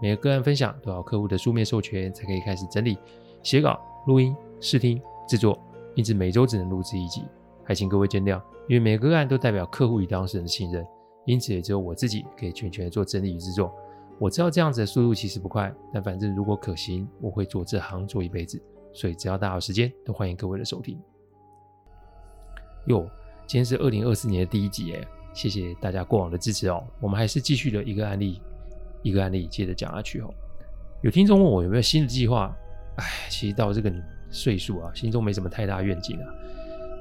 每个个案分享都要客户的书面授权才可以开始整理、写稿、录音、试听、制作，因此每周只能录制一集，还请各位见谅。因为每个个案都代表客户与当事人的信任，因此也只有我自己可以全权做整理与制作。我知道这样子的速度其实不快，但反正如果可行，我会做这行做一辈子。所以只要大家有时间，都欢迎各位的收听。哟，今天是二零二四年的第一集耶，谢谢大家过往的支持哦。我们还是继续的一个案例。一个案例接着讲下去哦。有听众问我有没有新的计划？哎，其实到这个岁数啊，心中没什么太大愿景啊。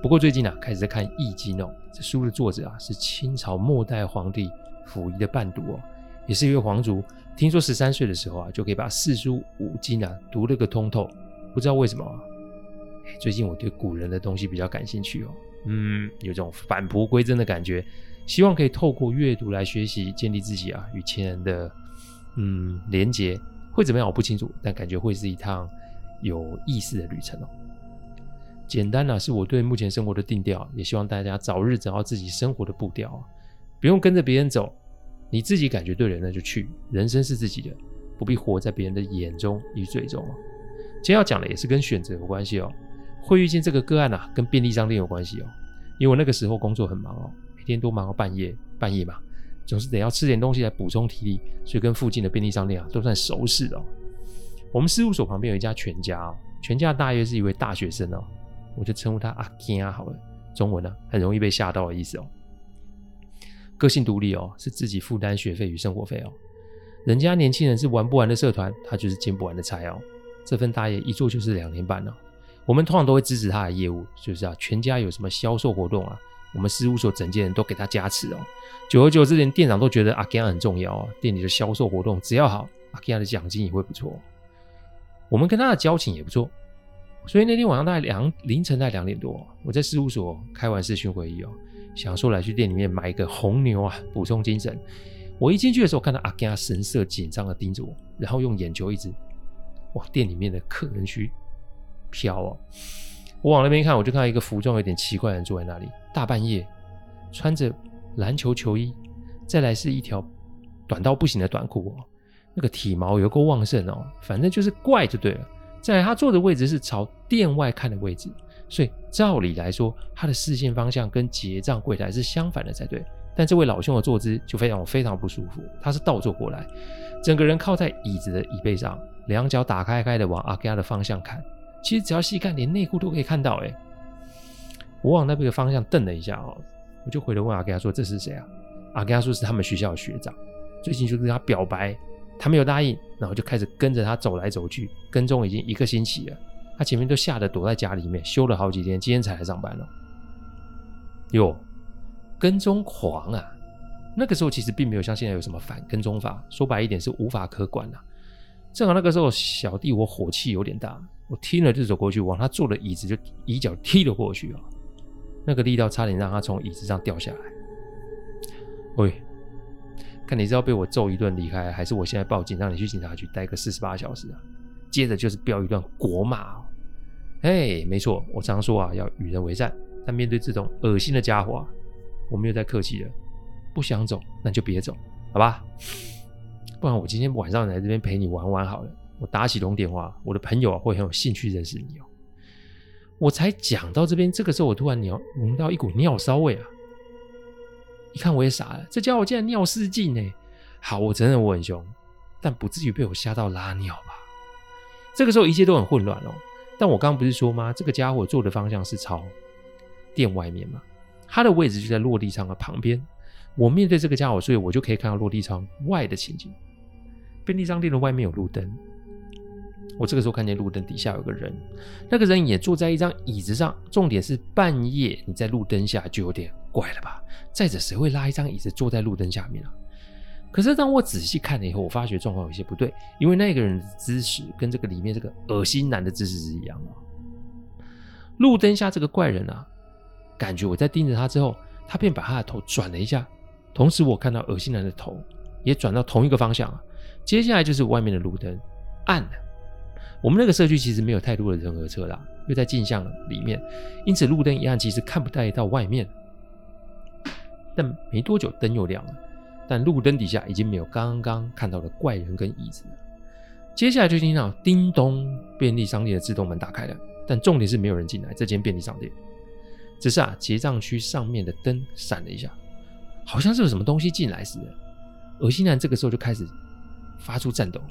不过最近啊，开始在看《易经》哦。这书的作者啊，是清朝末代皇帝溥仪的伴读哦，也是一位皇族。听说十三岁的时候啊，就可以把四书五经啊读了个通透。不知道为什么啊，最近我对古人的东西比较感兴趣哦。嗯，有种返璞归真的感觉。希望可以透过阅读来学习，建立自己啊与前人的。嗯，连接会怎么样？我不清楚，但感觉会是一趟有意思的旅程哦。简单呢、是我对目前生活的定调，也希望大家早日找到自己生活的步调啊，不用跟着别人走，你自己感觉对了，那就去。人生是自己的，不必活在别人的眼中与嘴中哦。今天要讲的也是跟选择有关系哦。会遇见这个个案啊，跟便利商店有关系哦。因为我那个时候工作很忙哦，每天都忙到半夜，半夜嘛。总是得要吃点东西来补充体力，所以跟附近的便利商店啊都算熟识哦。我们事务所旁边有一家全家哦，全家大约是一位大学生哦，我就称呼他阿坚好了。中文呢、啊，很容易被吓到的意思哦。个性独立哦，是自己负担学费与生活费哦。人家年轻人是玩不完的社团，他就是兼不完的差哦。这份大业一做就是两年半呢、哦。我们通常都会支持他的业务，就是啊，全家有什么销售活动啊。我们事务所整间人都给他加持哦，久而久之，连店长都觉得阿吉亚很重要哦。店里的销售活动只要好，阿吉亚的奖金也会不错。我们跟他的交情也不错，所以那天晚上大概两凌晨大概两点多，我在事务所开完视讯会议哦，想说来去店里面买一个红牛啊，补充精神。我一进去的时候，看到阿吉亚神色紧张的盯着我，然后用眼球一直往店里面的客人区飘哦。我往那边看，我就看到一个服装有点奇怪的人坐在那里，大半夜穿着篮球球衣，再来是一条短到不行的短裤哦，那个体毛有够旺盛哦，反正就是怪就对了。在他坐的位置是朝店外看的位置，所以照理来说，他的视线方向跟结账柜台是相反的才对。但这位老兄的坐姿就非常非常不舒服，他是倒坐过来，整个人靠在椅子的椅背上，两脚打开开的往阿加的方向看。其实只要细看，连内裤都可以看到。哎，我往那边的方向瞪了一下哦，我就回头问阿给他说：“这是谁啊？”阿给他说：“是他们学校的学长，最近就跟他表白，他没有答应，然后就开始跟着他走来走去，跟踪已经一个星期了。他前面都吓得躲在家里面，休了好几天，今天才来上班了。哟，跟踪狂啊！那个时候其实并没有像现在有什么反跟踪法，说白一点是无法可管啊。正好那个时候小弟我火气有点大。我听了就走过去，往他坐的椅子就一脚踢了过去啊！那个力道差点让他从椅子上掉下来。喂，看你是要被我揍一顿离开，还是我现在报警让你去警察局待个四十八小时啊？接着就是飙一段国骂哦。哎，没错，我常说啊，要与人为善，但面对这种恶心的家伙啊，我没有再客气了。不想走，那就别走，好吧？不然我今天晚上来这边陪你玩玩好了。我打起通电话，我的朋友啊会很有兴趣认识你哦。我才讲到这边，这个时候我突然闻闻到一股尿骚味啊！一看我也傻了，这家伙竟然尿失禁呢！好，我承认我很凶，但不至于被我吓到拉尿吧？这个时候一切都很混乱哦。但我刚刚不是说吗？这个家伙坐的方向是朝店外面嘛，他的位置就在落地窗的旁边。我面对这个家伙，所以我就可以看到落地窗外的情景。便利商店的外面有路灯。我这个时候看见路灯底下有个人，那个人也坐在一张椅子上。重点是半夜你在路灯下就有点怪了吧？再者，谁会拉一张椅子坐在路灯下面啊？可是当我仔细看了以后，我发觉状况有些不对，因为那个人的姿势跟这个里面这个恶心男的姿势是一样的。路灯下这个怪人啊，感觉我在盯着他之后，他便把他的头转了一下，同时我看到恶心男的头也转到同一个方向啊。接下来就是外面的路灯暗了。我们那个社区其实没有太多的人和车啦，又在镜像里面，因此路灯一暗，其实看不太到外面。但没多久灯又亮了，但路灯底下已经没有刚刚看到的怪人跟椅子了。接下来就听到叮咚，便利商店的自动门打开了，但重点是没有人进来这间便利商店。只是啊，结账区上面的灯闪了一下，好像是有什么东西进来似的。恶心男这个时候就开始。发出颤抖，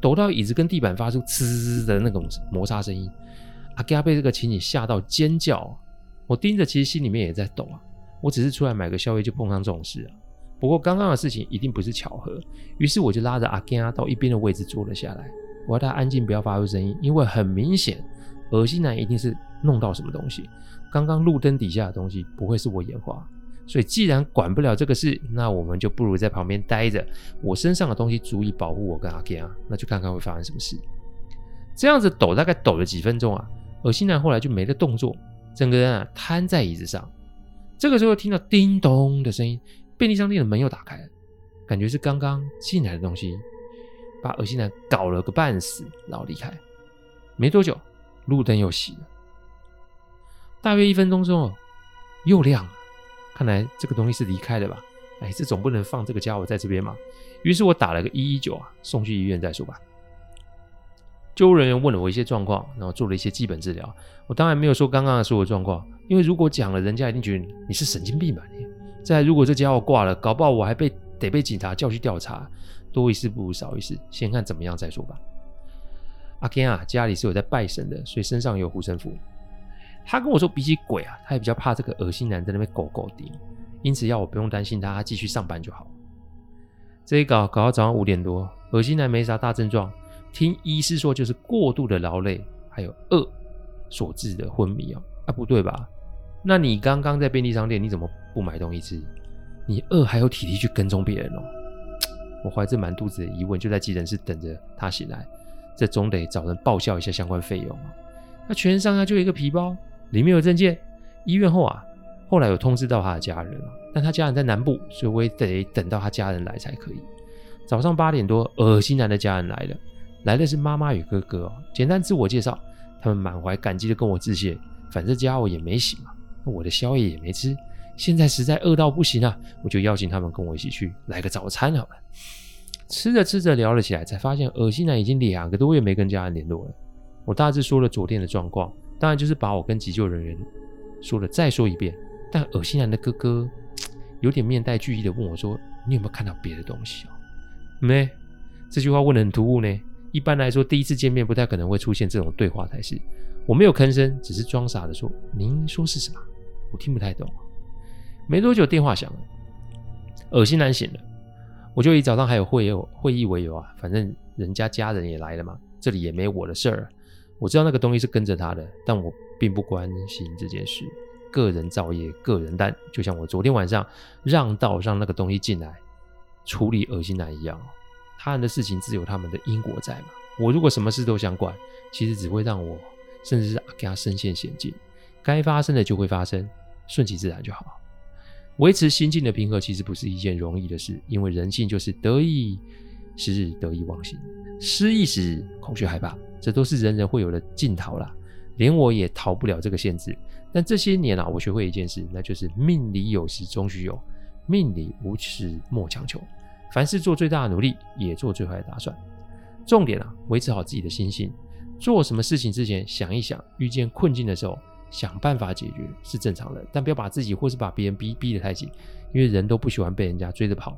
抖到椅子跟地板发出呲的那种摩擦声音。阿加被这个情景吓到尖叫，我盯着，其实心里面也在抖啊。我只是出来买个宵夜就碰上这种事啊。不过刚刚的事情一定不是巧合，于是我就拉着阿加到一边的位置坐了下来，我要他安静，不要发出声音，因为很明显，恶心男一定是弄到什么东西。刚刚路灯底下的东西不会是我眼花。所以，既然管不了这个事，那我们就不如在旁边待着。我身上的东西足以保护我跟阿 K 啊，那就看看会发生什么事。这样子抖，大概抖了几分钟啊，恶心男后来就没了动作，整个人啊瘫在椅子上。这个时候听到叮咚的声音，便利商店的门又打开了，感觉是刚刚进来的东西把恶心男搞了个半死，然后离开。没多久，路灯又熄了，大约一分钟之后又亮了。看来这个东西是离开的吧？哎，这总不能放这个家伙在这边嘛。于是我打了个一一九啊，送去医院再说吧。救护人员问了我一些状况，然后做了一些基本治疗。我当然没有说刚刚的所有状况，因为如果讲了，人家一定觉得你是神经病吧？你再，如果这家伙挂了，搞不好我还被得被警察叫去调查。多一事不如少一事，先看怎么样再说吧。阿 Ken 啊，家里是有在拜神的，所以身上有护身符。他跟我说，比起鬼啊，他也比较怕这个恶心男在那边狗狗的，因此要我不用担心他，他继续上班就好。这一搞搞到早上五点多，恶心男没啥大症状，听医师说就是过度的劳累还有饿所致的昏迷啊。啊，不对吧？那你刚刚在便利商店，你怎么不买东西吃？你饿还有体力去跟踪别人哦？我怀着满肚子的疑问，就在急诊室等着他醒来，这总得找人报销一下相关费用啊。那全身上下就一个皮包。里面有证件。医院后啊，后来有通知到他的家人了，但他家人在南部，所以我也得等到他家人来才可以。早上八点多，恶心男的家人来了，来的是妈妈与哥哥哦。简单自我介绍，他们满怀感激的跟我致谢。反正家伙也没醒嘛，我的宵夜也没吃，现在实在饿到不行了，我就邀请他们跟我一起去来个早餐好了。吃着吃着聊了起来，才发现恶心男已经两个多月没跟家人联络了。我大致说了昨天的状况。当然就是把我跟急救人员说了再说一遍，但恶心男的哥哥有点面带惧意的问我说：“你有没有看到别的东西？”没，这句话问得很突兀呢。一般来说，第一次见面不太可能会出现这种对话才是。我没有吭声，只是装傻的说：“您说是什么？我听不太懂。”没多久电话响了，恶心男醒了，我就以早上还有会有会议为由啊，反正人家家人也来了嘛，这里也没我的事儿。我知道那个东西是跟着他的，但我并不关心这件事。个人造业，个人担，就像我昨天晚上让道让那个东西进来处理恶心男一样。他人的事情自有他们的因果在嘛。我如果什么事都想管，其实只会让我甚至是给他身陷险境。该发生的就会发生，顺其自然就好。维持心境的平和其实不是一件容易的事，因为人性就是得意时日得意忘形，失意时恐惧害怕。这都是人人会有的镜头啦，连我也逃不了这个限制。但这些年啊，我学会一件事，那就是命里有时终须有，命里无时莫强求。凡事做最大的努力，也做最坏的打算。重点啊，维持好自己的心性。做什么事情之前想一想，遇见困境的时候想办法解决是正常的，但不要把自己或是把别人逼逼得太紧，因为人都不喜欢被人家追着跑。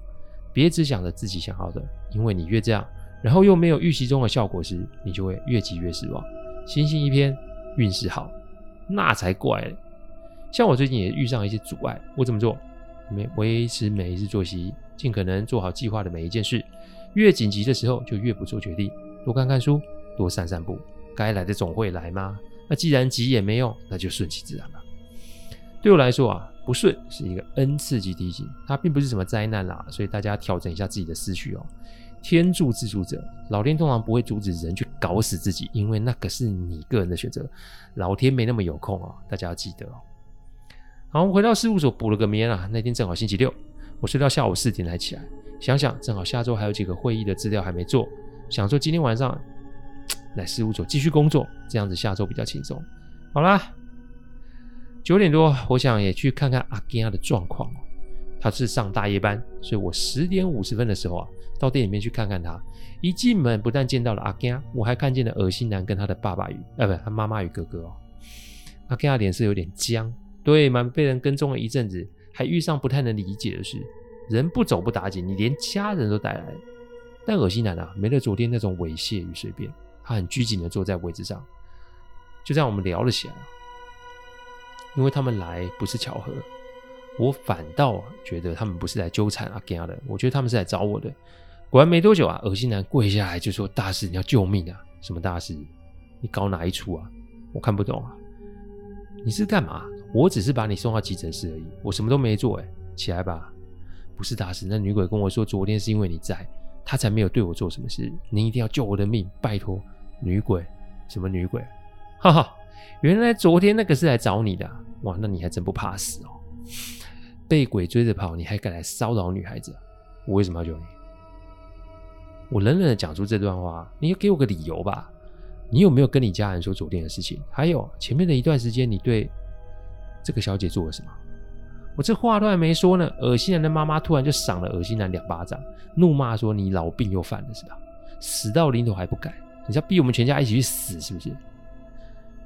别只想着自己想要的，因为你越这样。然后又没有预期中的效果时，你就会越急越失望。心性一偏，运势好，那才怪。像我最近也遇上一些阻碍，我怎么做？没维持每一日作息，尽可能做好计划的每一件事。越紧急的时候就越不做决定，多看看书，多散散步。该来的总会来吗？那既然急也没用，那就顺其自然吧。对我来说啊，不顺是一个 N 次级提醒，它并不是什么灾难啦，所以大家调整一下自己的思绪哦。天助自助者，老天通常不会阻止人去搞死自己，因为那个是你个人的选择，老天没那么有空哦，大家要记得哦。好，我们回到事务所补了个眠啊，那天正好星期六，我睡到下午四点才起来，想想正好下周还有几个会议的资料还没做，想说今天晚上来事务所继续工作，这样子下周比较轻松。好啦。九点多，我想也去看看阿吉亚的状况。他是上大夜班，所以我十点五十分的时候啊，到店里面去看看他。一进门，不但见到了阿吉亚，我还看见了恶心男跟他的爸爸与，呃，不，他妈妈与哥哥哦。阿吉亚脸色有点僵，对嘛，被人跟踪了一阵子，还遇上不太能理解的事。人不走不打紧，你连家人都带来了。但恶心男啊，没了昨天那种猥亵与随便，他很拘谨的坐在位置上。就这样，我们聊了起来。因为他们来不是巧合，我反倒觉得他们不是来纠缠阿吉亚的，我觉得他们是来找我的。果然没多久啊，恶心男跪下来就说：“大师，你要救命啊！什么大师？你搞哪一出啊？我看不懂啊！你是干嘛？我只是把你送到急诊室而已，我什么都没做。哎，起来吧！不是大师，那女鬼跟我说，昨天是因为你在，她才没有对我做什么事。您一定要救我的命，拜托！女鬼？什么女鬼？哈哈！”原来昨天那个是来找你的，哇！那你还真不怕死哦，被鬼追着跑，你还敢来骚扰女孩子？我为什么要救你？我冷冷的讲出这段话，你要给我个理由吧？你有没有跟你家人说昨天的事情？还有前面的一段时间，你对这个小姐做了什么？我这话都还没说呢，恶心男的妈妈突然就赏了恶心男两巴掌，怒骂说：“你老病又犯了是吧？死到临头还不改？你是要逼我们全家一起去死是不是？”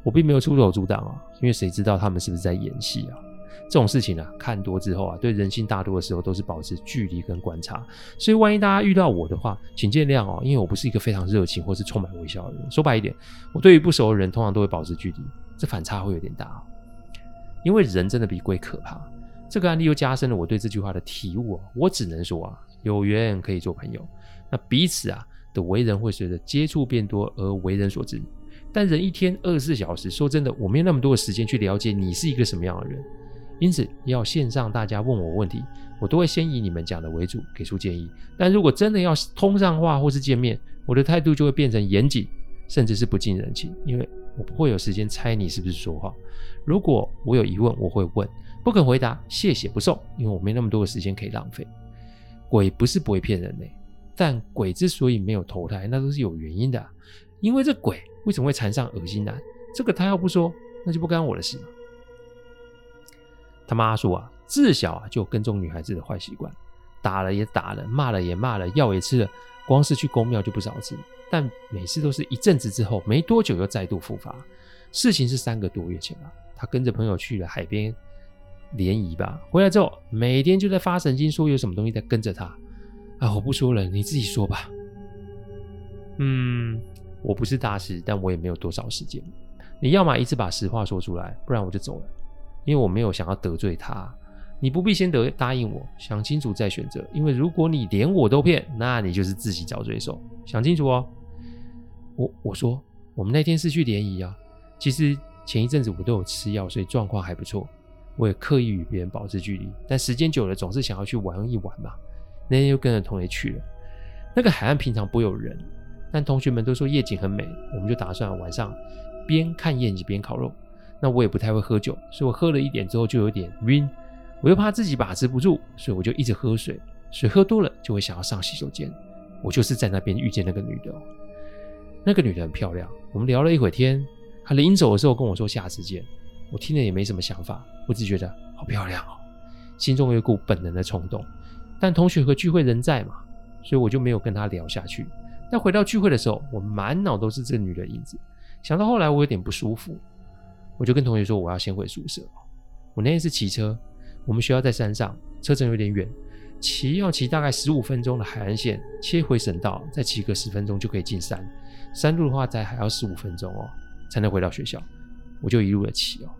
我并没有出手阻挡啊，因为谁知道他们是不是在演戏啊？这种事情啊，看多之后啊，对人性大多的时候都是保持距离跟观察。所以万一大家遇到我的话，请见谅哦，因为我不是一个非常热情或是充满微笑的人。说白一点，我对于不熟的人通常都会保持距离，这反差会有点大。因为人真的比鬼可怕。这个案例又加深了我对这句话的体悟啊。我只能说啊，有缘可以做朋友，那彼此啊的为人会随着接触变多而为人所知。但人一天二十四小时，说真的，我没有那么多的时间去了解你是一个什么样的人，因此要线上大家问我问题，我都会先以你们讲的为主，给出建议。但如果真的要通上话或是见面，我的态度就会变成严谨，甚至是不近人情，因为我不会有时间猜你是不是说话。如果我有疑问，我会问，不肯回答，谢谢不送，因为我没那么多的时间可以浪费。鬼不是不会骗人的，但鬼之所以没有投胎，那都是有原因的，因为这鬼。为什么会缠上恶心男？这个他要不说，那就不干我的事了。他妈说啊，自小啊就跟踪女孩子的坏习惯，打了也打了，骂了也骂了，药也吃了，光是去公庙就不少次。但每次都是一阵子之后，没多久又再度复发。事情是三个多月前吧，他跟着朋友去了海边联谊吧，回来之后每天就在发神经，说有什么东西在跟着他。啊，我不说了，你自己说吧。嗯。我不是大师，但我也没有多少时间。你要么一次把实话说出来，不然我就走了，因为我没有想要得罪他。你不必先得答应我，想清楚再选择。因为如果你连我都骗，那你就是自己找罪受。想清楚哦。我我说，我们那天是去联谊啊。其实前一阵子我都有吃药，所以状况还不错。我也刻意与别人保持距离，但时间久了，总是想要去玩一玩嘛。那天又跟着同学去了，那个海岸平常不有人。但同学们都说夜景很美，我们就打算晚上边看夜景边烤肉。那我也不太会喝酒，所以我喝了一点之后就有点晕。我又怕自己把持不住，所以我就一直喝水。水喝多了就会想要上洗手间。我就是在那边遇见那个女的，那个女的很漂亮。我们聊了一会天，她临走的时候跟我说下次见。我听了也没什么想法，我只觉得好漂亮哦，心中有一股本能的冲动。但同学和聚会人在嘛，所以我就没有跟她聊下去。但回到聚会的时候，我满脑都是这个女的影子。想到后来我有点不舒服，我就跟同学说我要先回宿舍。我那天是骑车，我们学校在山上，车程有点远，骑要骑大概十五分钟的海岸线，切回省道，再骑个十分钟就可以进山。山路的话，再还要十五分钟哦，才能回到学校。我就一路的骑哦，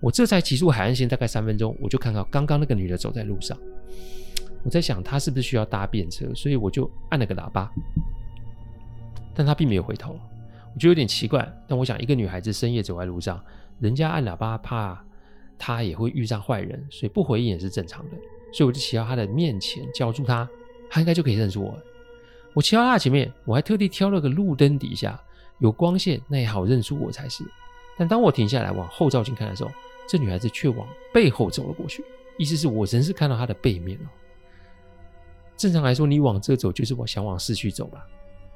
我这才骑出海岸线大概三分钟，我就看到刚刚那个女的走在路上。我在想她是不是需要搭便车，所以我就按了个喇叭。但她并没有回头，我觉得有点奇怪。但我想，一个女孩子深夜走在路上，人家按喇叭怕她也会遇上坏人，所以不回应也是正常的。所以我就骑到她的面前叫住她，她应该就可以认出我。我骑到她前面，我还特地挑了个路灯底下有光线，那也好认出我才是。但当我停下来往后照镜看的时候，这女孩子却往背后走了过去，意思是我真是看到她的背面了。正常来说，你往这走就是我想往市区走吧？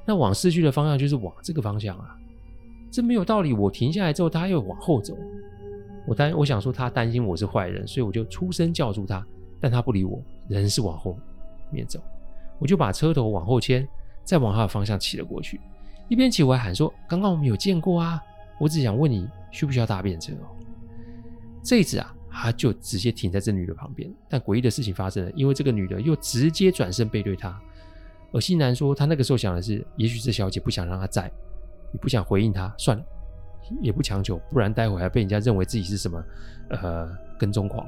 那往市区的方向就是往这个方向啊，这没有道理。我停下来之后，他又往后走。我担我想说他担心我是坏人，所以我就出声叫住他，但他不理我，人是往后面走。我就把车头往后牵，再往他的方向骑了过去。一边骑我还喊说：“刚刚我们有见过啊，我只想问你需不需要搭便车哦。”这一次啊。他就直接停在这女的旁边，但诡异的事情发生了，因为这个女的又直接转身背对他。而新男说，他那个时候想的是，也许这小姐不想让他在，也不想回应他，算了，也不强求，不然待会还被人家认为自己是什么呃跟踪狂。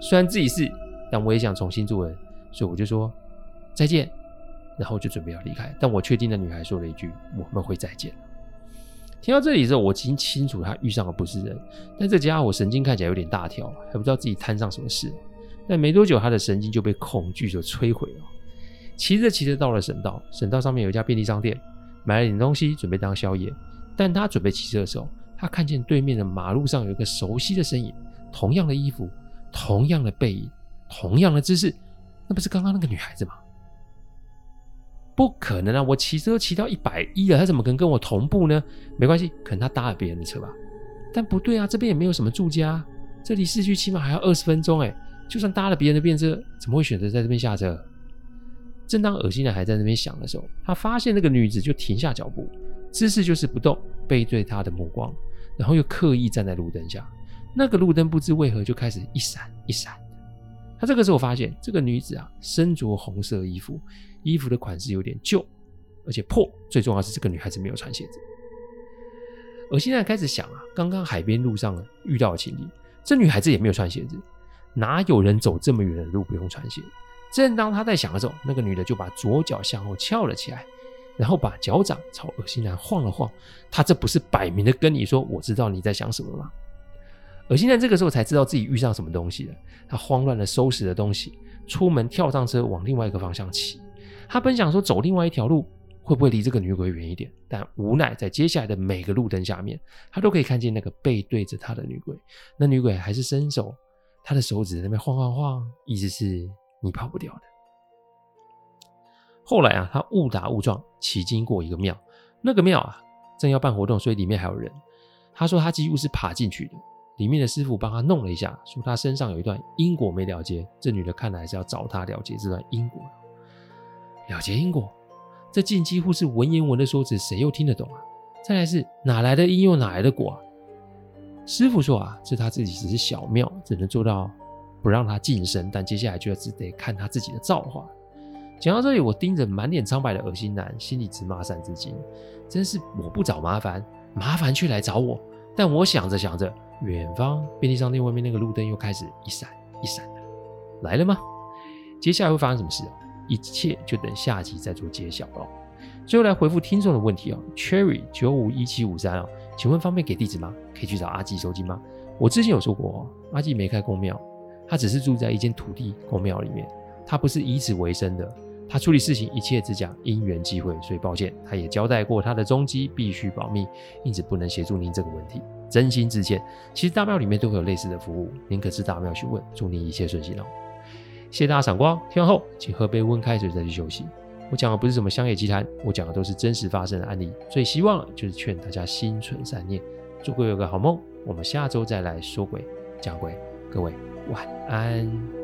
虽然自己是，但我也想重新做人，所以我就说再见，然后就准备要离开。但我确定的女孩说了一句：“我们会再见。”听到这里之后，我已经清楚他遇上的不是人，但这家伙神经看起来有点大条，还不知道自己摊上什么事。但没多久，他的神经就被恐惧所摧毁了。骑着骑着到了省道，省道上面有一家便利商店，买了点东西准备当宵夜。但他准备骑车的时候，他看见对面的马路上有一个熟悉的身影，同样的衣服，同样的背影，同样的姿势，那不是刚刚那个女孩子吗？不可能啊！我骑车骑到一百一了，他怎么可能跟我同步呢？没关系，可能他搭了别人的车吧。但不对啊，这边也没有什么住家，这离市区起码还要二十分钟哎。就算搭了别人的便车，怎么会选择在这边下车？正当恶心的还在那边想的时候，他发现那个女子就停下脚步，姿势就是不动，背对他的目光，然后又刻意站在路灯下。那个路灯不知为何就开始一闪一闪。他这个时候发现这个女子啊，身着红色衣服。衣服的款式有点旧，而且破。最重要是，这个女孩子没有穿鞋子。而现在开始想啊，刚刚海边路上遇到的情景，这女孩子也没有穿鞋子，哪有人走这么远的路不用穿鞋？正当他在想的时候，那个女的就把左脚向后翘了起来，然后把脚掌朝恶心男晃了晃。他这不是摆明的跟你说，我知道你在想什么吗？恶心男这个时候才知道自己遇上什么东西了，他慌乱的收拾了东西，出门跳上车，往另外一个方向骑。他本想说走另外一条路会不会离这个女鬼远一点，但无奈在接下来的每个路灯下面，他都可以看见那个背对着他的女鬼。那女鬼还是伸手，他的手指在那边晃晃晃，意思是你跑不掉的。后来啊，他误打误撞骑经过一个庙，那个庙啊正要办活动，所以里面还有人。他说他几乎是爬进去的，里面的师傅帮他弄了一下，说他身上有一段因果没了结。这女的看来是要找他了结这段因果。了结因果，这竟几乎是文言文的说辞，谁又听得懂啊？再来是哪来的因又哪来的果啊？师傅说啊，这他自己只是小庙，只能做到不让他近身，但接下来就要只得看他自己的造化。讲到这里，我盯着满脸苍白的恶心男，心里直骂三字经：真是我不找麻烦，麻烦却来找我。但我想着想着，远方便利商店外面那个路灯又开始一闪一闪的，来了吗？接下来会发生什么事？一切就等下集再做揭晓了。最后来回复听众的问题哦，Cherry 九五一七五三哦，请问方便给地址吗？可以去找阿纪收金吗？我之前有说过，阿纪没开宫庙，他只是住在一间土地公庙里面，他不是以此为生的，他处理事情一切只讲因缘机会，所以抱歉，他也交代过他的踪迹必须保密，因此不能协助您这个问题，真心致歉。其实大庙里面都会有类似的服务，您可至大庙询问，祝您一切顺心哦。谢谢大家赏光，听完后请喝杯温开水再去休息。我讲的不是什么乡野奇谈，我讲的都是真实发生的案例。最希望就是劝大家心存善念，祝各位有个好梦。我们下周再来说鬼讲鬼，各位晚安。